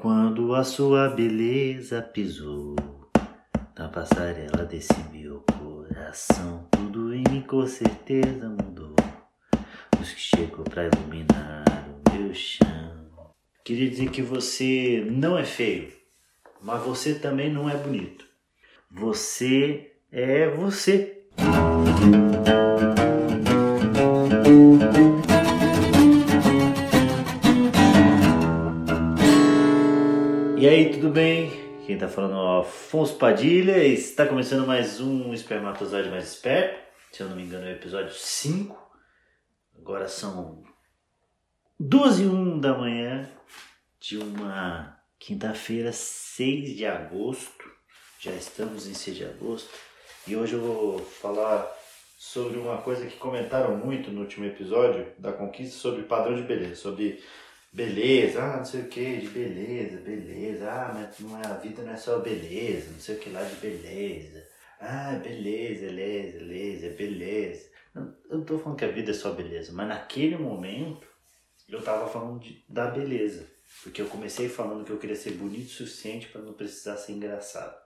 Quando a sua beleza pisou na passarela desse meu coração, tudo em mim com certeza mudou. Os que chegou pra iluminar o meu chão. Queria dizer que você não é feio, mas você também não é bonito. Você é você. E aí, tudo bem? Quem tá falando é o Afonso Padilha está começando mais um Espermatozoide Mais Esperto. Se eu não me engano, é o episódio 5. Agora são 12 e 1 da manhã de uma quinta-feira, 6 de agosto. Já estamos em 6 de agosto. E hoje eu vou falar sobre uma coisa que comentaram muito no último episódio da conquista sobre padrão de beleza, sobre beleza, ah, não sei o que, de beleza, beleza, ah, mas não é, a vida não é só beleza, não sei o que lá de beleza, ah, beleza, beleza, beleza, beleza. Não, eu não tô falando que a vida é só beleza, mas naquele momento eu tava falando de, da beleza, porque eu comecei falando que eu queria ser bonito o suficiente para não precisar ser engraçado.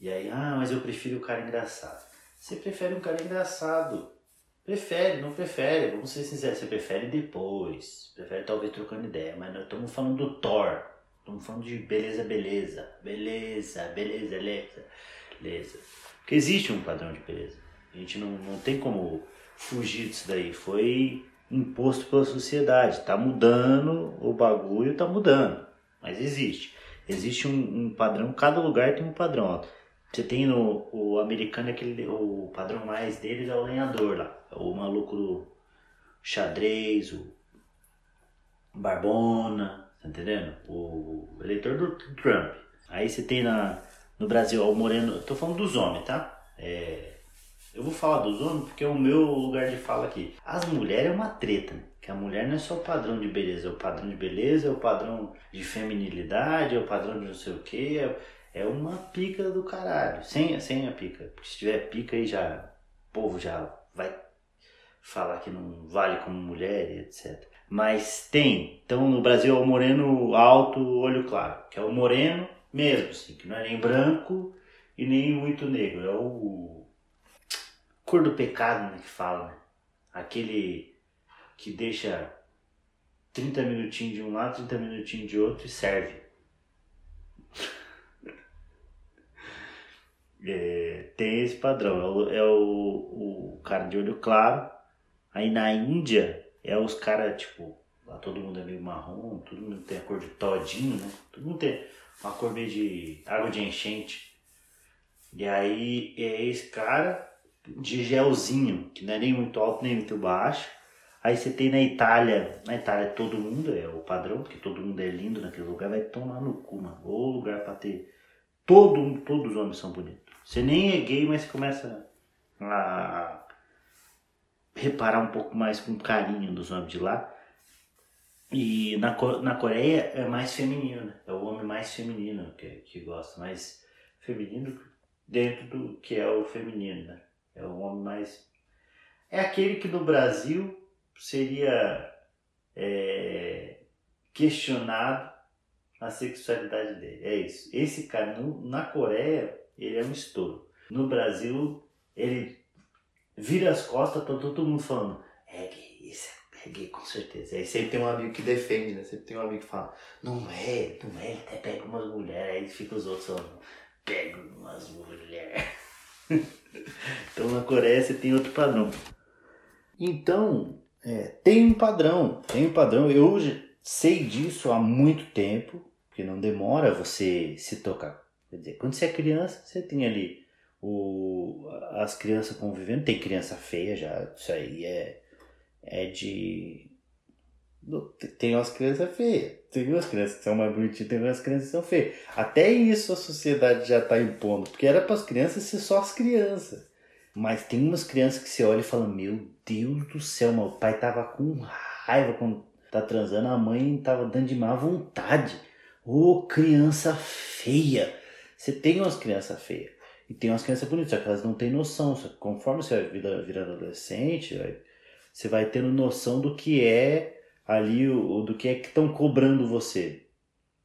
E aí, ah, mas eu prefiro o cara engraçado. Você prefere um cara engraçado, Prefere, não prefere, vamos ser sinceros, você prefere depois, prefere talvez trocando ideia, mas nós estamos falando do Thor, estamos falando de beleza, beleza, beleza, beleza, beleza, beleza. Porque existe um padrão de beleza, a gente não, não tem como fugir disso daí, foi imposto pela sociedade, tá mudando o bagulho, tá mudando, mas existe. Existe um, um padrão, cada lugar tem um padrão. Você tem no o americano, aquele, o padrão mais deles é o lenhador lá o maluco do xadrez, o Barbona, tá entendendo? O eleitor do Trump. Aí você tem na, no Brasil o Moreno, tô falando dos homens, tá? É, eu vou falar dos homens porque é o meu lugar de fala aqui. As mulheres é uma treta, né? Que a mulher não é só o padrão de beleza, é o padrão de beleza, é o padrão de feminilidade, é o padrão de não sei o que, é, é uma pica do caralho. Sem, sem a pica. Porque se tiver pica aí já, o povo já vai falar que não vale como mulher e etc. Mas tem. Então no Brasil é o moreno alto, olho claro, que é o moreno mesmo, assim, que não é nem branco e nem muito negro. É o cor do pecado, né, que fala, né? Aquele que deixa 30 minutinhos de um lado, 30 minutinhos de outro e serve. É, tem esse padrão, é, o, é o, o cara de olho claro, Aí na Índia é os caras, tipo, lá todo mundo é meio marrom, todo mundo tem a cor de todinho, né? Todo mundo tem uma cor meio de água de enchente. E aí é esse cara de gelzinho, que não é nem muito alto nem muito baixo. Aí você tem na Itália, na Itália todo mundo é o padrão, porque todo mundo é lindo naquele lugar, vai tomar no cu, mano. Ou lugar pra ter. Todo, todos os homens são bonitos. Você nem é gay, mas começa a reparar um pouco mais com carinho dos homens de lá. E na, na Coreia é mais feminino, né? É o homem mais feminino que, que gosta, mais feminino dentro do que é o feminino, né? É o homem mais. É aquele que no Brasil seria é, questionado a sexualidade dele. É isso. Esse cara no, na Coreia, ele é um estouro. No Brasil, ele vira as costas, tá todo mundo falando, é gay, isso é gay com certeza. Aí sempre tem um amigo que defende, né? Sempre tem um amigo que fala, não é, não é, até pega umas mulheres, aí fica os outros falando, pega umas mulheres. então na Coreia você tem outro padrão. Então, é, tem um padrão, tem um padrão. Eu sei disso há muito tempo, porque não demora você se tocar. Quer dizer, quando você é criança, você tem ali o, as crianças convivendo. Tem criança feia já, isso aí é, é de. Tem umas crianças feias, tem umas crianças que são mais bonitinhas, tem umas crianças que são feias. Até isso a sociedade já está impondo, porque era para as crianças ser só as crianças. Mas tem umas crianças que você olha e fala: Meu Deus do céu, meu pai tava com raiva quando tá transando, a mãe tava dando de má vontade. Ô oh, criança feia! Você tem umas crianças feias. E tem umas crianças bonitas, só que elas não têm noção. Só que conforme você vai virando adolescente, você vai tendo noção do que é ali, do que é que estão cobrando você.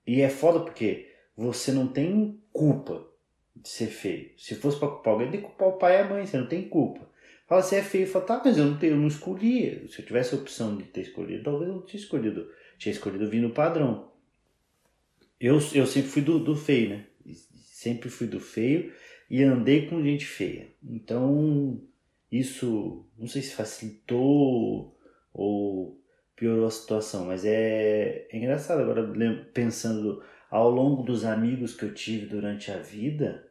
E é foda porque você não tem culpa de ser feio. Se fosse pra culpar alguém, tem que culpar o pai e a mãe, você não tem culpa. Fala, você é feio, fala, tá, mas eu não, tenho, eu não escolhi. Se eu tivesse a opção de ter escolhido, talvez eu não tinha escolhido. Tinha escolhido vir no padrão. Eu, eu sempre fui do, do feio, né? Sempre fui do feio e andei com gente feia. Então, isso não sei se facilitou ou piorou a situação, mas é, é engraçado agora pensando ao longo dos amigos que eu tive durante a vida,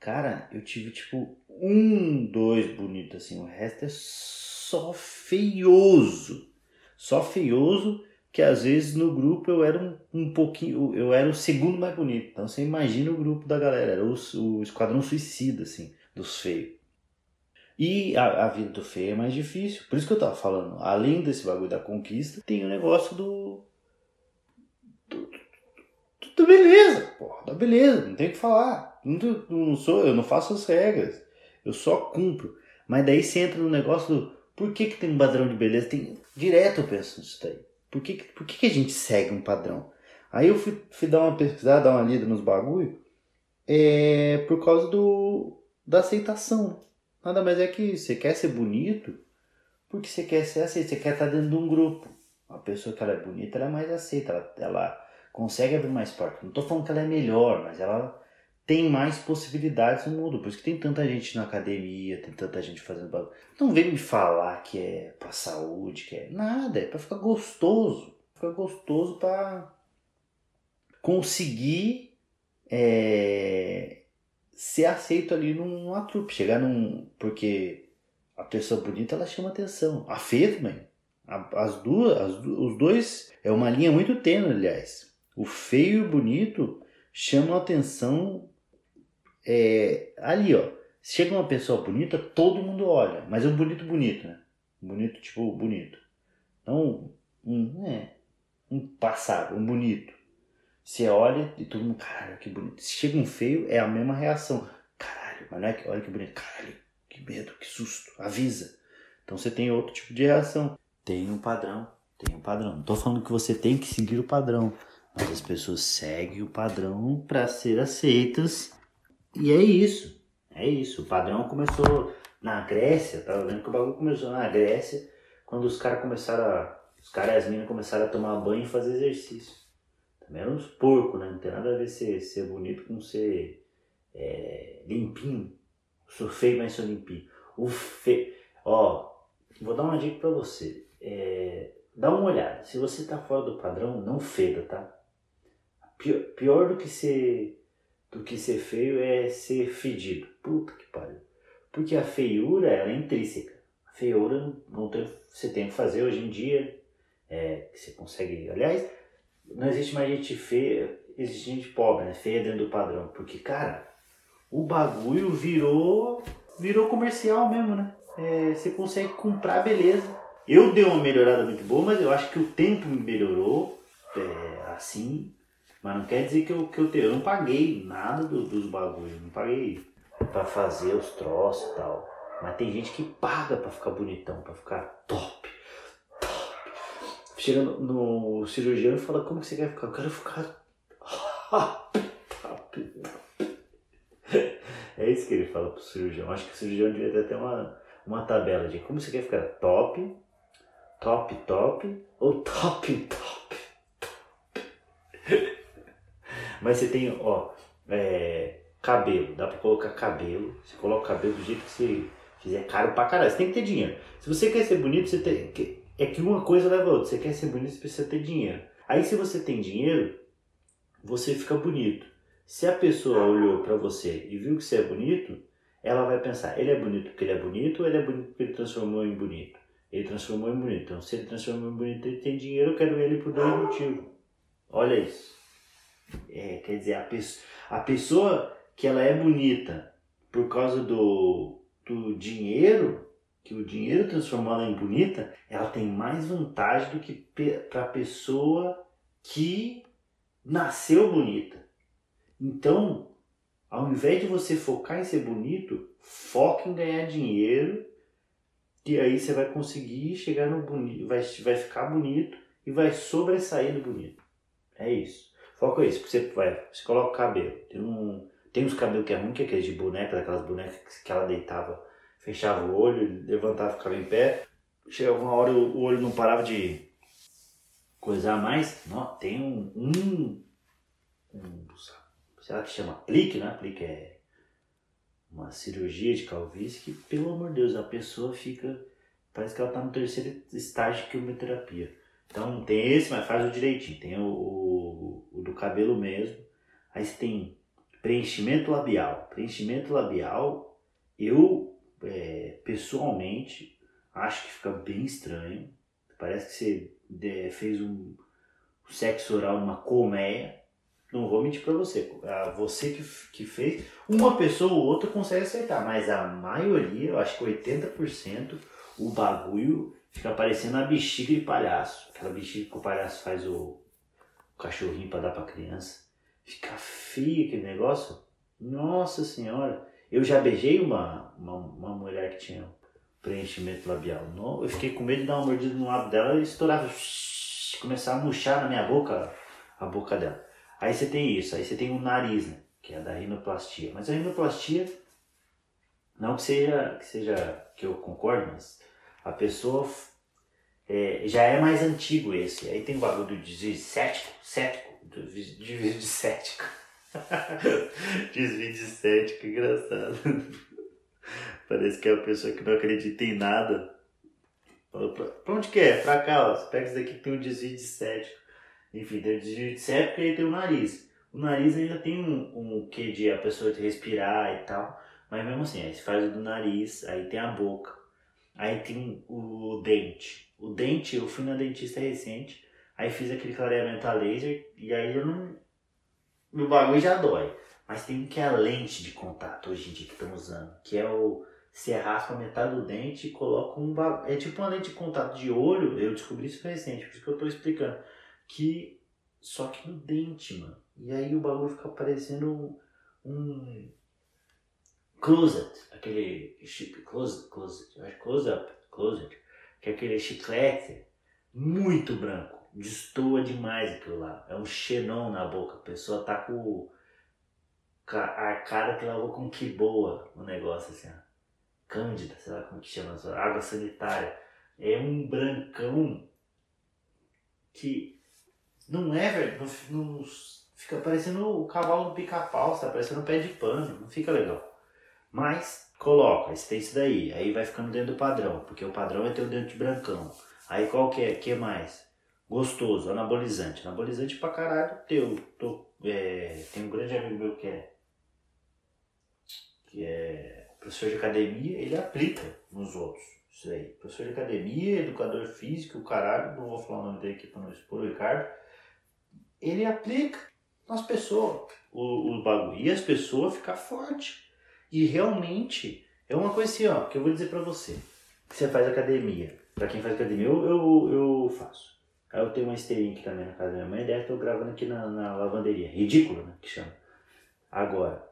cara, eu tive tipo um, dois bonitos assim, o resto é só feioso. Só feioso que às vezes no grupo eu era um, um pouquinho, eu era o segundo mais bonito. Então você imagina o grupo da galera, era o, o esquadrão suicida, assim, dos feios. E a, a, vida do feio é mais difícil. Por isso que eu tava falando, além desse bagulho da conquista, tem o negócio do. do, do, do beleza, porra, da beleza, não tem o que falar. Não, não sou, eu não faço as regras, eu só cumpro. Mas daí você entra no negócio do por que, que tem um padrão de beleza? Tem, direto eu penso nisso daí. Por que, por que, que a gente segue um padrão? Aí eu fui, fui dar uma pesquisada, dar uma lida nos bagulho, é por causa do, da aceitação. Nada mais é que você quer ser bonito porque você quer ser aceito, você quer estar dentro de um grupo. Uma pessoa que ela é bonita, ela é mais aceita, ela, ela consegue abrir mais portas. Não estou falando que ela é melhor, mas ela tem mais possibilidades no mundo. Por isso que tem tanta gente na academia, tem tanta gente fazendo bagulho. Não vem me falar que é pra saúde, que é nada, é pra ficar gostoso. Ficar gostoso pra conseguir é, ser aceito ali numa trupe, chegar num. Porque a pessoa bonita ela chama atenção. A feia também. As duas, as, os dois é uma linha muito tênue, aliás. O feio e o bonito chamam atenção é, ali, ó. Chega uma pessoa bonita, todo mundo olha, mas é um bonito bonito, né? Bonito tipo bonito. Então, um, é, um passado, um bonito. Você olha e todo mundo, caralho, que bonito. Se chega um feio, é a mesma reação. Caralho, mas não é que, olha que bonito. Caralho, que medo, que susto. Avisa. Então você tem outro tipo de reação. Tem um padrão, tem um padrão. Não tô falando que você tem que seguir o padrão, mas as pessoas seguem o padrão para ser aceitas. E é isso. É isso. O padrão começou na Grécia, tava vendo que o bagulho começou na Grécia, quando os caras começaram a. Os caras e as minas começaram a tomar banho e fazer exercício. Também eram uns porcos, né? Não tem nada a ver ser, ser bonito com ser é, limpinho. Sou feio, mas sou limpinho. O feio. Ó, vou dar uma dica pra você. É, dá uma olhada. Se você tá fora do padrão, não feda, tá? Pior, pior do que ser que ser feio é ser fedido. Puta que pariu. Porque a feiura ela é intrínseca. A feiura não tem, você tem que fazer hoje em dia. É, que você consegue. Aliás, não existe mais gente feia, existe gente pobre, né? Feia dentro do padrão. Porque, cara, o bagulho virou, virou comercial mesmo, né? É, você consegue comprar beleza. Eu dei uma melhorada muito boa, mas eu acho que o tempo me melhorou é, assim. Mas não quer dizer que eu, que eu, te, eu não paguei nada do, dos bagulhos. Não paguei pra fazer os troços e tal. Mas tem gente que paga pra ficar bonitão, pra ficar top chega no, no, cirurgião e fala, como que você quer ficar? Eu quero ficar. é isso que ele fala pro cirurgião. Acho que o cirurgião devia ter até uma, uma tabela de como você quer ficar top, top, top ou top, top, top. Mas você tem, ó, é, cabelo, dá pra colocar cabelo. Você coloca o cabelo do jeito que você fizer caro pra caralho. Você tem que ter dinheiro. Se você quer ser bonito, você tem é que uma coisa leva a outra. Você quer ser bonito, você precisa ter dinheiro. Aí se você tem dinheiro, você fica bonito. Se a pessoa olhou para você e viu que você é bonito, ela vai pensar, ele é bonito porque ele é bonito ou ele é bonito porque ele transformou em bonito? Ele transformou em bonito. Então se ele transformou em bonito, ele tem dinheiro, eu quero ele por dois motivos. Olha isso. É, quer dizer, a, pessoa, a pessoa que ela é bonita por causa do, do dinheiro, que o dinheiro transformou ela em bonita, ela tem mais vantagem do que para a pessoa que nasceu bonita. Então, ao invés de você focar em ser bonito, foque em ganhar dinheiro e aí você vai conseguir chegar no bonito, vai, vai ficar bonito e vai sobressair do bonito. É isso. Foco é isso, porque você vai, você coloca o cabelo. Tem, um, tem uns cabelos que é ruim, que é aqueles de boneca, daquelas bonecas que ela deitava, fechava o olho, levantava, ficava em pé. Chegava uma hora o olho não parava de coisar mais. Não, tem um, um, um sei lá que chama aplique, né? Aplique é uma cirurgia de calvície que, pelo amor de Deus, a pessoa fica. Parece que ela está no terceiro estágio de quimioterapia. Então tem esse, mas faz o direitinho. Tem o, o, o cabelo mesmo. Aí você tem preenchimento labial. Preenchimento labial, eu é, pessoalmente acho que fica bem estranho. Parece que você é, fez um sexo oral numa colmeia. Não vou mentir para você. Você que, que fez, uma pessoa ou outra consegue acertar, mas a maioria, eu acho que 80%, o bagulho fica parecendo a bexiga de palhaço. Aquela bexiga que o palhaço faz o, cachorrinho para dar para criança. Fica feio aquele negócio. Nossa senhora. Eu já beijei uma, uma, uma mulher que tinha preenchimento labial. Não, eu fiquei com medo de dar uma mordida no lado dela e estourar, começar a murchar na minha boca a boca dela. Aí você tem isso, aí você tem o nariz, né, que é da rinoplastia. Mas a rinoplastia, não que seja que, seja, que eu concorde, mas a pessoa é, já é mais antigo esse. Aí tem o bagulho do desvio cético, cético, desvio de cético. desvio de cético, engraçado. Parece que é a pessoa que não acredita em nada. Pra onde que é? Pra cá, ó. Você pega isso daqui que tem um desvio de cético. Enfim, tem o desvio de cético e aí tem o nariz. O nariz ainda tem um, um quê de a pessoa de respirar e tal. Mas mesmo assim, aí você faz o do nariz, aí tem a boca. Aí tem o dente. O dente, eu fui na dentista recente, aí fiz aquele clareamento a laser e aí eu não. Meu bagulho já dói. Mas tem que é a lente de contato hoje em dia que estamos usando, que é o. Você raspa metade do dente e coloca um bagulho. É tipo uma lente de contato de olho, eu descobri isso recente, por isso que eu tô explicando. Que. Só que no dente, mano. E aí o bagulho fica parecendo um Closet, aquele chip, closet, closet, close up, closet, que é aquele chiclete muito branco, destoa demais aquilo lá. É um xenon na boca, a pessoa tá com a arcada que lavou com que boa o negócio assim, ó. Cândida, sei lá como que chama, água sanitária. É um brancão que não é, velho, não, não, fica parecendo o cavalo do pica-pau, tá parecendo um pé de pano, não fica legal. Mas coloca, você tem isso daí, aí vai ficando dentro do padrão, porque o padrão é ter o dente brancão. Aí qual que é? que mais? Gostoso, anabolizante. Anabolizante pra caralho teu. Tô, é, tem um grande amigo meu que é, que é professor de academia, ele aplica nos outros. Isso aí. Professor de academia, educador físico, o caralho, não vou falar o nome dele aqui pra não expor o Ricardo. Ele aplica nas pessoas o, o bagulho. E as pessoas ficam fortes. E realmente é uma coisa assim, ó, que eu vou dizer pra você. Você faz academia. Pra quem faz academia, eu, eu, eu faço. Aí eu tenho uma esteirinha aqui também na casa da minha mãe, daí eu gravando aqui na, na lavanderia. Ridículo, né? Que chama. Agora,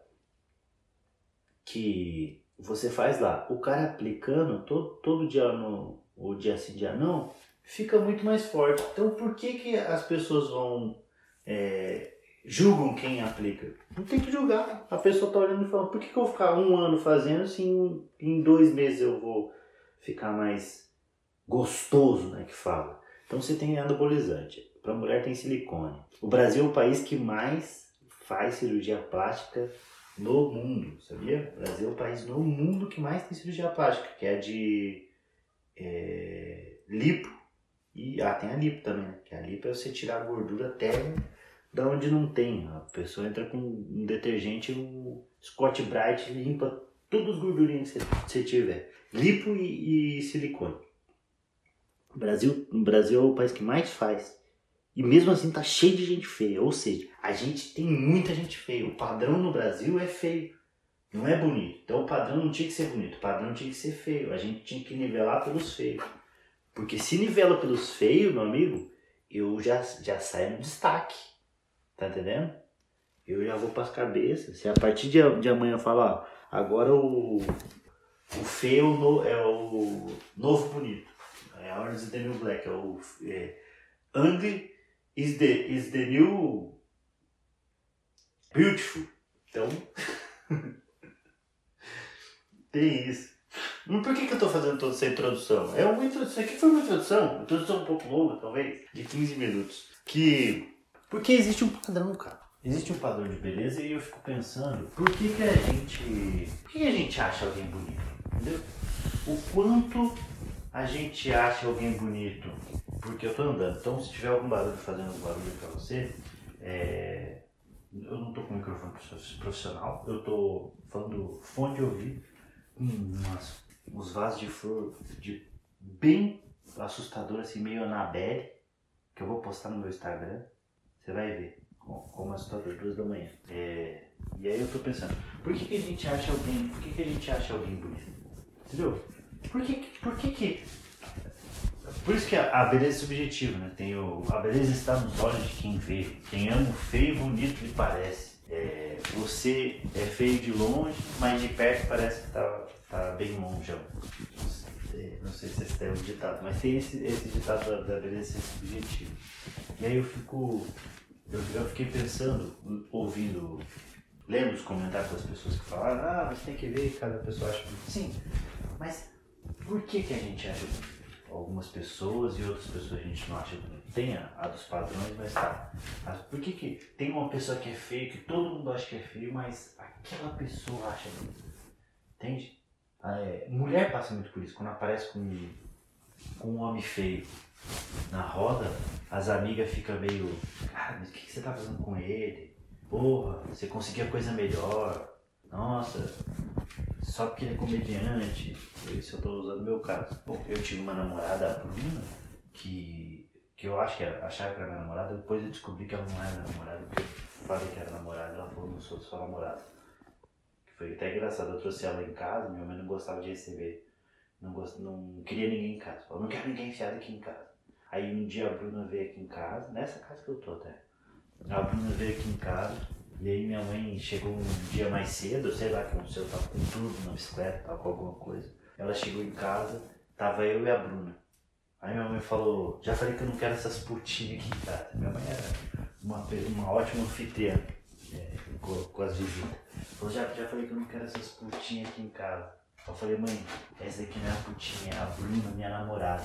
que você faz lá, o cara aplicando todo, todo dia no, o dia sim, dia não, fica muito mais forte. Então por que, que as pessoas vão é, julgam quem aplica. Não tem que julgar. A pessoa está olhando e falando, por que, que eu vou ficar um ano fazendo se em, em dois meses eu vou ficar mais gostoso, né, que fala. Então você tem anabolizante. Para mulher tem silicone. O Brasil é o país que mais faz cirurgia plástica no mundo, sabia? O Brasil é o país no mundo que mais tem cirurgia plástica, que é de é, lipo. E ah, tem a lipo também, né? Que a lipo é você tirar a gordura até da onde não tem. A pessoa entra com um detergente, o Scott Bright limpa todos os gordurinhos que você tiver. Lipo e, e silicone. O Brasil, Brasil é o país que mais faz. E mesmo assim tá cheio de gente feia. Ou seja, a gente tem muita gente feia. O padrão no Brasil é feio. Não é bonito. Então o padrão não tinha que ser bonito. O padrão tinha que ser feio. A gente tinha que nivelar pelos feios. Porque se nivela pelos feios, meu amigo, eu já, já saio no destaque. Tá entendendo? Eu já vou para as cabeças. Se a partir de, de amanhã eu falar, agora o, o feio no, é o novo bonito. É Orange is the New Black. É o é, Ugly is the, is the new beautiful. Então, tem isso. Mas por que, que eu tô fazendo toda essa introdução? É uma introdução, aqui foi uma introdução, uma introdução um pouco longa, talvez, de 15 minutos. Que. Porque existe um padrão, cara. Existe um padrão de beleza e eu fico pensando, por que, que a gente. Por que, que a gente acha alguém bonito? Entendeu? O quanto a gente acha alguém bonito porque eu tô andando. Então se tiver algum barulho fazendo um barulho pra você, é... eu não tô com microfone profissional, eu tô falando fone de ouvido, com umas, uns vasos de flor de bem assustador, assim, meio Anabelle, que eu vou postar no meu Instagram. Você vai ver como assustador, duas da manhã. É... E aí eu tô pensando, por que, que a gente acha alguém, por que, que a gente acha alguém bonito? Entendeu? Por que, por que, que por isso que a, beleza é subjetiva, né? Tem o, a beleza está nos olhos de quem vê. Quem ama o feio, bonito lhe parece. É, você é feio de longe, mas de perto parece que tá, tá bem longe. Não sei se esse é um ditado, mas tem esse, esse ditado da, da beleza ser subjetiva. E aí eu fico. Eu, eu fiquei pensando, ouvindo, lendo os comentários das pessoas que falaram, ah, você tem que ver, cada pessoa acha. Sim, mas por que, que a gente acha algumas pessoas e outras pessoas a gente não acha bonito. Tem a, a dos padrões, mas tá. Mas por que, que tem uma pessoa que é feia, que todo mundo acha que é feio, mas aquela pessoa acha bonito? Entende? Ah, é, mulher passa muito por isso, quando aparece com, com um homem feio na roda, as amigas ficam meio. Cara, mas o que, que você tá fazendo com ele? Porra, você conseguia coisa melhor. Nossa, só porque ele é comediante. Isso eu estou usando meu caso. Bom, eu tive uma namorada, a Bruna, que, que eu acho que era, achava que era minha namorada, depois eu descobri que ela não era minha namorada, porque eu falei que era namorada, ela falou, não sou sua namorada. Foi até engraçado, eu trouxe ela em casa, minha mãe não gostava de receber, não, gost, não queria ninguém em casa. Falou, não quero ninguém enfiado aqui em casa. Aí um dia a Bruna veio aqui em casa, nessa casa que eu tô até. A Bruna veio aqui em casa, e aí minha mãe chegou um dia mais cedo, sei lá que aconteceu, tava com tudo na bicicleta, tava com alguma coisa. Ela chegou em casa, tava eu e a Bruna. Aí minha mãe falou, já falei que eu não quero essas putinhas aqui em casa. Minha mãe era uma, uma ótima anfitriã é, com, com, as visitas. Falou, já, já falei que eu não quero essas putinhas aqui em casa. Eu falei, mãe, essa aqui não é a putinha, é a Bruna, minha namorada.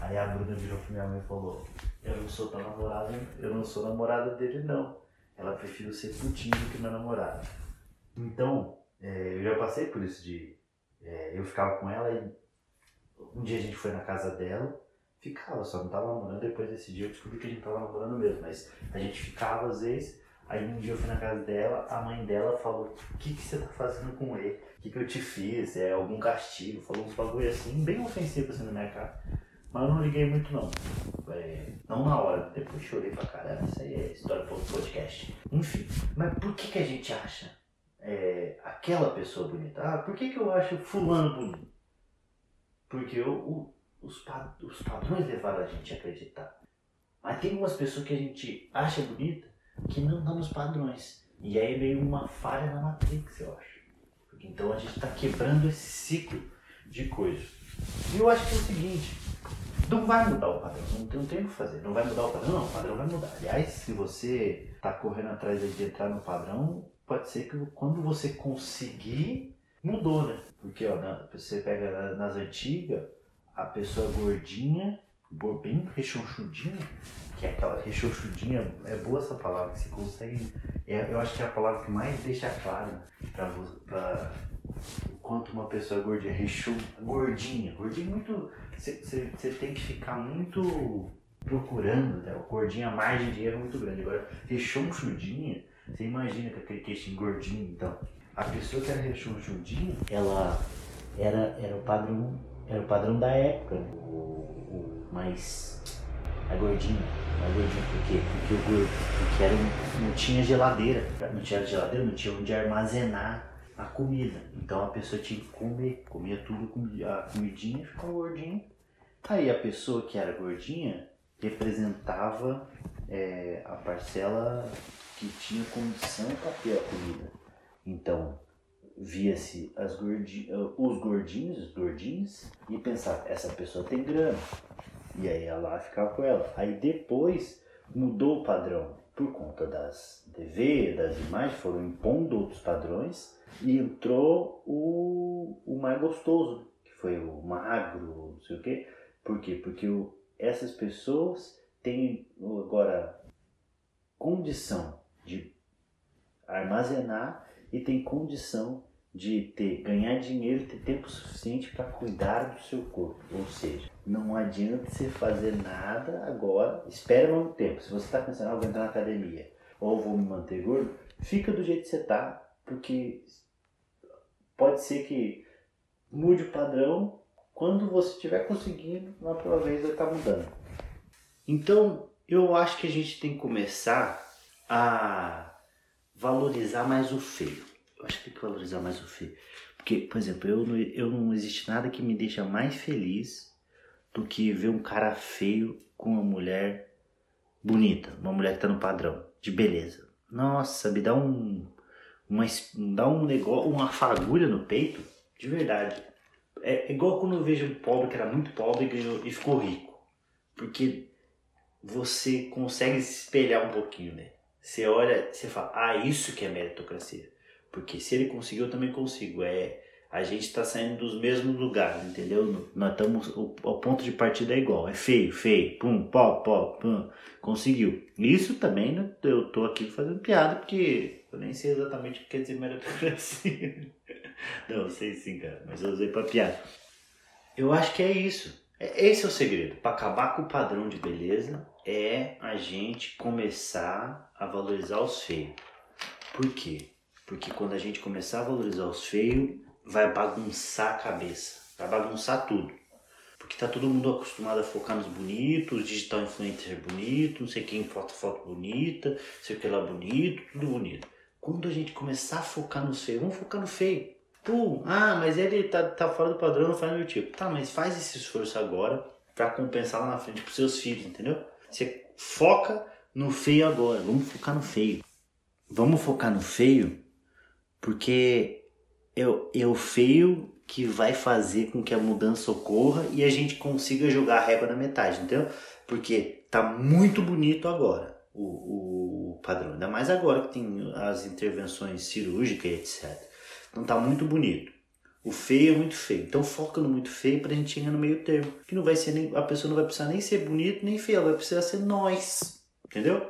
Aí a Bruna virou pra minha mãe e falou, eu não sou tua namorada, eu não sou namorada dele não ela prefere ser putinha do que minha namorada. Então, é, eu já passei por isso de. É, eu ficava com ela e um dia a gente foi na casa dela, ficava, só não tava namorando. Depois desse dia eu descobri que a gente tava namorando mesmo, mas a gente ficava às vezes. Aí um dia eu fui na casa dela, a mãe dela falou: O que, que você tá fazendo com ele? O que, que eu te fiz? É algum castigo? Falou uns bagulho assim, bem ofensivo assim na minha cara. Mas eu não liguei muito não. É, não na hora, depois chorei pra caramba. Isso aí é história outro podcast. Enfim, mas por que, que a gente acha é, aquela pessoa bonita? Ah, por que, que eu acho fulano bonito? Porque eu, o, os, os padrões levaram a gente a acreditar. Mas tem umas pessoas que a gente acha bonita que não estão nos padrões. E aí meio uma falha na Matrix, eu acho. Então a gente está quebrando esse ciclo de coisas. E eu acho que é o seguinte, não vai mudar o padrão, não tem, não tem o que fazer, não vai mudar o padrão, não, o padrão vai mudar. Aliás, se você está correndo atrás de entrar no padrão, pode ser que quando você conseguir, mudou, né? Porque ó, você pega nas antigas, a pessoa gordinha, bem rechonchudinha, que é aquela rechonchudinha, é boa essa palavra, que você consegue, é, eu acho que é a palavra que mais deixa claro para o quanto uma pessoa é gordinha, rechon, gordinha, gordinha é muito você tem que ficar muito procurando, né? O gordinho, a margem de erro é muito grande. Agora, rechonchudinha, você imagina com aquele queixinho gordinho, então. A pessoa que era rechonchudinha, ela era, era o padrão era o padrão da época, né? o, o mais a gordinha, a gordinha por quê? Porque o gordo, porque era não tinha geladeira, não tinha geladeira, não tinha onde armazenar a comida. Então a pessoa tinha que comer, comia tudo, a comidinha, ficava gordinha. Tá aí a pessoa que era gordinha representava é, a parcela que tinha condição para ter a comida. Então via-se gordi os gordinhos, os gordinhos, e pensava, essa pessoa tem grana. E aí ela ficava com ela. Aí depois mudou o padrão por conta das TV, das imagens, foram impondo outros padrões e entrou o, o mais gostoso, que foi o magro, não sei o quê. Por quê? Porque o, essas pessoas têm agora condição de armazenar e tem condição de ter ganhar dinheiro e ter tempo suficiente para cuidar do seu corpo. Ou seja, não adianta você fazer nada agora, espera um tempo. Se você está pensando, ah, vou entrar na academia ou vou me manter gordo, fica do jeito que você está, porque pode ser que mude o padrão quando você estiver conseguindo, na próxima vez vai estar tá mudando. Então, eu acho que a gente tem que começar a valorizar mais o feio eu acho que tem que valorizar mais o feio. Porque, por exemplo, eu eu não existe nada que me deixa mais feliz do que ver um cara feio com uma mulher bonita, uma mulher que tá no padrão de beleza. Nossa, me dá um uma, dá um negócio, uma fagulha no peito, de verdade. É, é igual quando eu vejo um pobre que era muito pobre e, ganhou, e ficou rico. Porque você consegue se espelhar um pouquinho, né? Você olha, você fala, ah, isso que é meritocracia. Porque se ele conseguiu, eu também consigo. É, a gente está saindo dos mesmos lugares, entendeu? Nós estamos. O, o, ponto de partida é igual. É feio, feio, pum, pó, pó, pum. Conseguiu. Isso também né, eu tô aqui fazendo piada, porque eu nem sei exatamente o que quer dizer meritocracia. Não, sei sim, cara, mas eu usei para piada. Eu acho que é isso. É, esse é o segredo. Para acabar com o padrão de beleza, é a gente começar a valorizar os feios. Por quê? Porque quando a gente começar a valorizar os feios, vai bagunçar a cabeça, vai bagunçar tudo. Porque tá todo mundo acostumado a focar nos bonitos, digital influencer bonito, não sei quem foto foto bonita, sei o que lá bonito, tudo bonito. Quando a gente começar a focar nos feios, vamos focar no feio. Pô, ah, mas ele tá, tá fora do padrão, não faz meu tipo. Tá, mas faz esse esforço agora para compensar lá na frente pros seus filhos, entendeu? Você foca no feio agora, vamos focar no feio. Vamos focar no feio porque é, é o feio que vai fazer com que a mudança ocorra e a gente consiga jogar a régua na metade, entendeu? Porque tá muito bonito agora o, o padrão, ainda mais agora que tem as intervenções cirúrgicas e etc. Então tá muito bonito. O feio é muito feio. Então foca no muito feio pra gente chegar no meio termo. Que não vai ser nem. A pessoa não vai precisar nem ser bonito nem feio, ela vai precisar ser nós. Entendeu?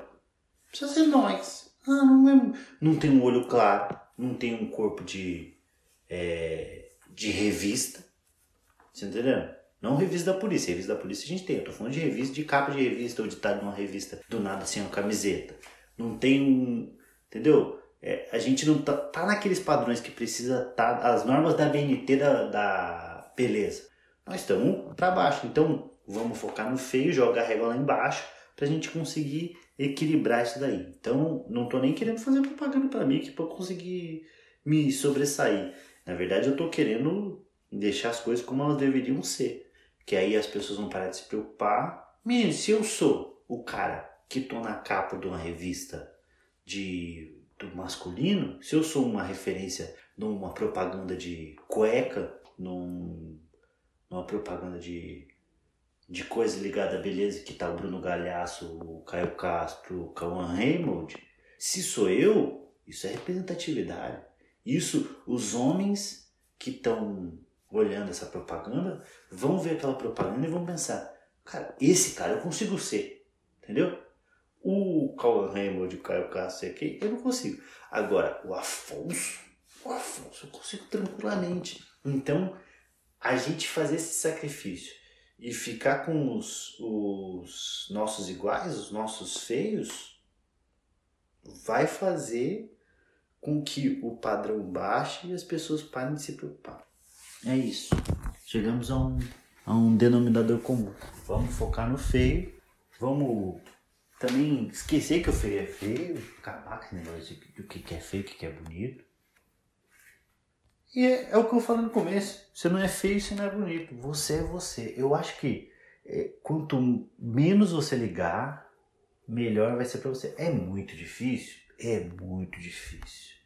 Precisa ser nós. Ah, não, é, não tem um olho claro não tem um corpo de, é, de revista. Você entendeu? Não revista da polícia. Revista da polícia a gente tem. Eu tô falando de revista, de capa de revista ou de estar numa revista do nada sem uma camiseta. Não tem um. Entendeu? É, a gente não tá, tá naqueles padrões que precisa tá as normas da BNT da, da beleza. Nós estamos para baixo. Então vamos focar no feio, joga a régua lá embaixo para a gente conseguir equilibrar isso daí. Então, não estou nem querendo fazer propaganda para mim que para conseguir me sobressair. Na verdade, eu estou querendo deixar as coisas como elas deveriam ser. Que aí as pessoas vão parar de se preocupar. Menino, se eu sou o cara que tô na capa de uma revista de do masculino, se eu sou uma referência numa propaganda de cueca, num, numa propaganda de de coisa ligada à beleza que tá o Bruno Galhaço, o Caio Castro, o Cauã Raymond, se sou eu, isso é representatividade. Isso, os homens que estão olhando essa propaganda vão ver aquela propaganda e vão pensar, cara, esse cara eu consigo ser, entendeu? O Cauã Raymond, o Caio Castro aqui, eu não consigo. Agora, o Afonso, o Afonso eu consigo tranquilamente. Então, a gente fazer esse sacrifício e ficar com os, os nossos iguais, os nossos feios, vai fazer com que o padrão baixe e as pessoas parem de se preocupar. É isso. Chegamos a um, a um denominador comum. Vamos focar no feio, vamos também esquecer que o feio é feio, acabar com esse negócio do que é feio, o que é bonito. E é, é, o que eu falei no começo. Você não é feio, você não é bonito. Você é você. Eu acho que é, quanto menos você ligar, melhor vai ser para você. É muito difícil? É muito difícil.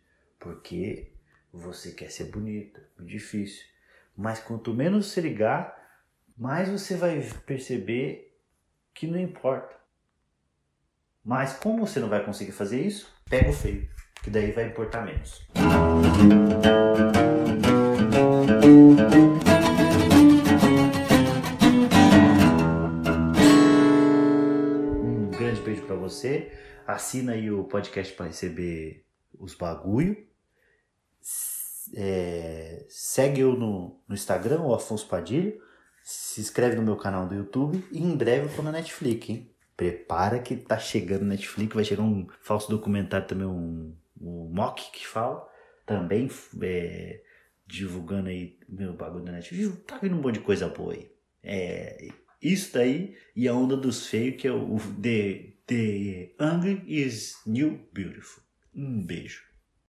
Porque você quer ser bonita. Muito difícil. Mas quanto menos você ligar, mais você vai perceber que não importa. Mas como você não vai conseguir fazer isso, pega o feio, que daí vai importar menos. Um grande beijo para você. Assina aí o podcast para receber os bagulho. É, segue eu no, no Instagram, o Afonso Padilha. Se inscreve no meu canal do YouTube e em breve eu tô na Netflix, hein? Prepara que tá chegando Netflix, vai chegar um falso documentário também, um, um mock que fala, também é, divulgando aí meu bagulho da Netflix. Tá vindo um monte de coisa boa aí. É, isso daí e a onda dos feios, que é o The, the Angry is New Beautiful. Um beijo.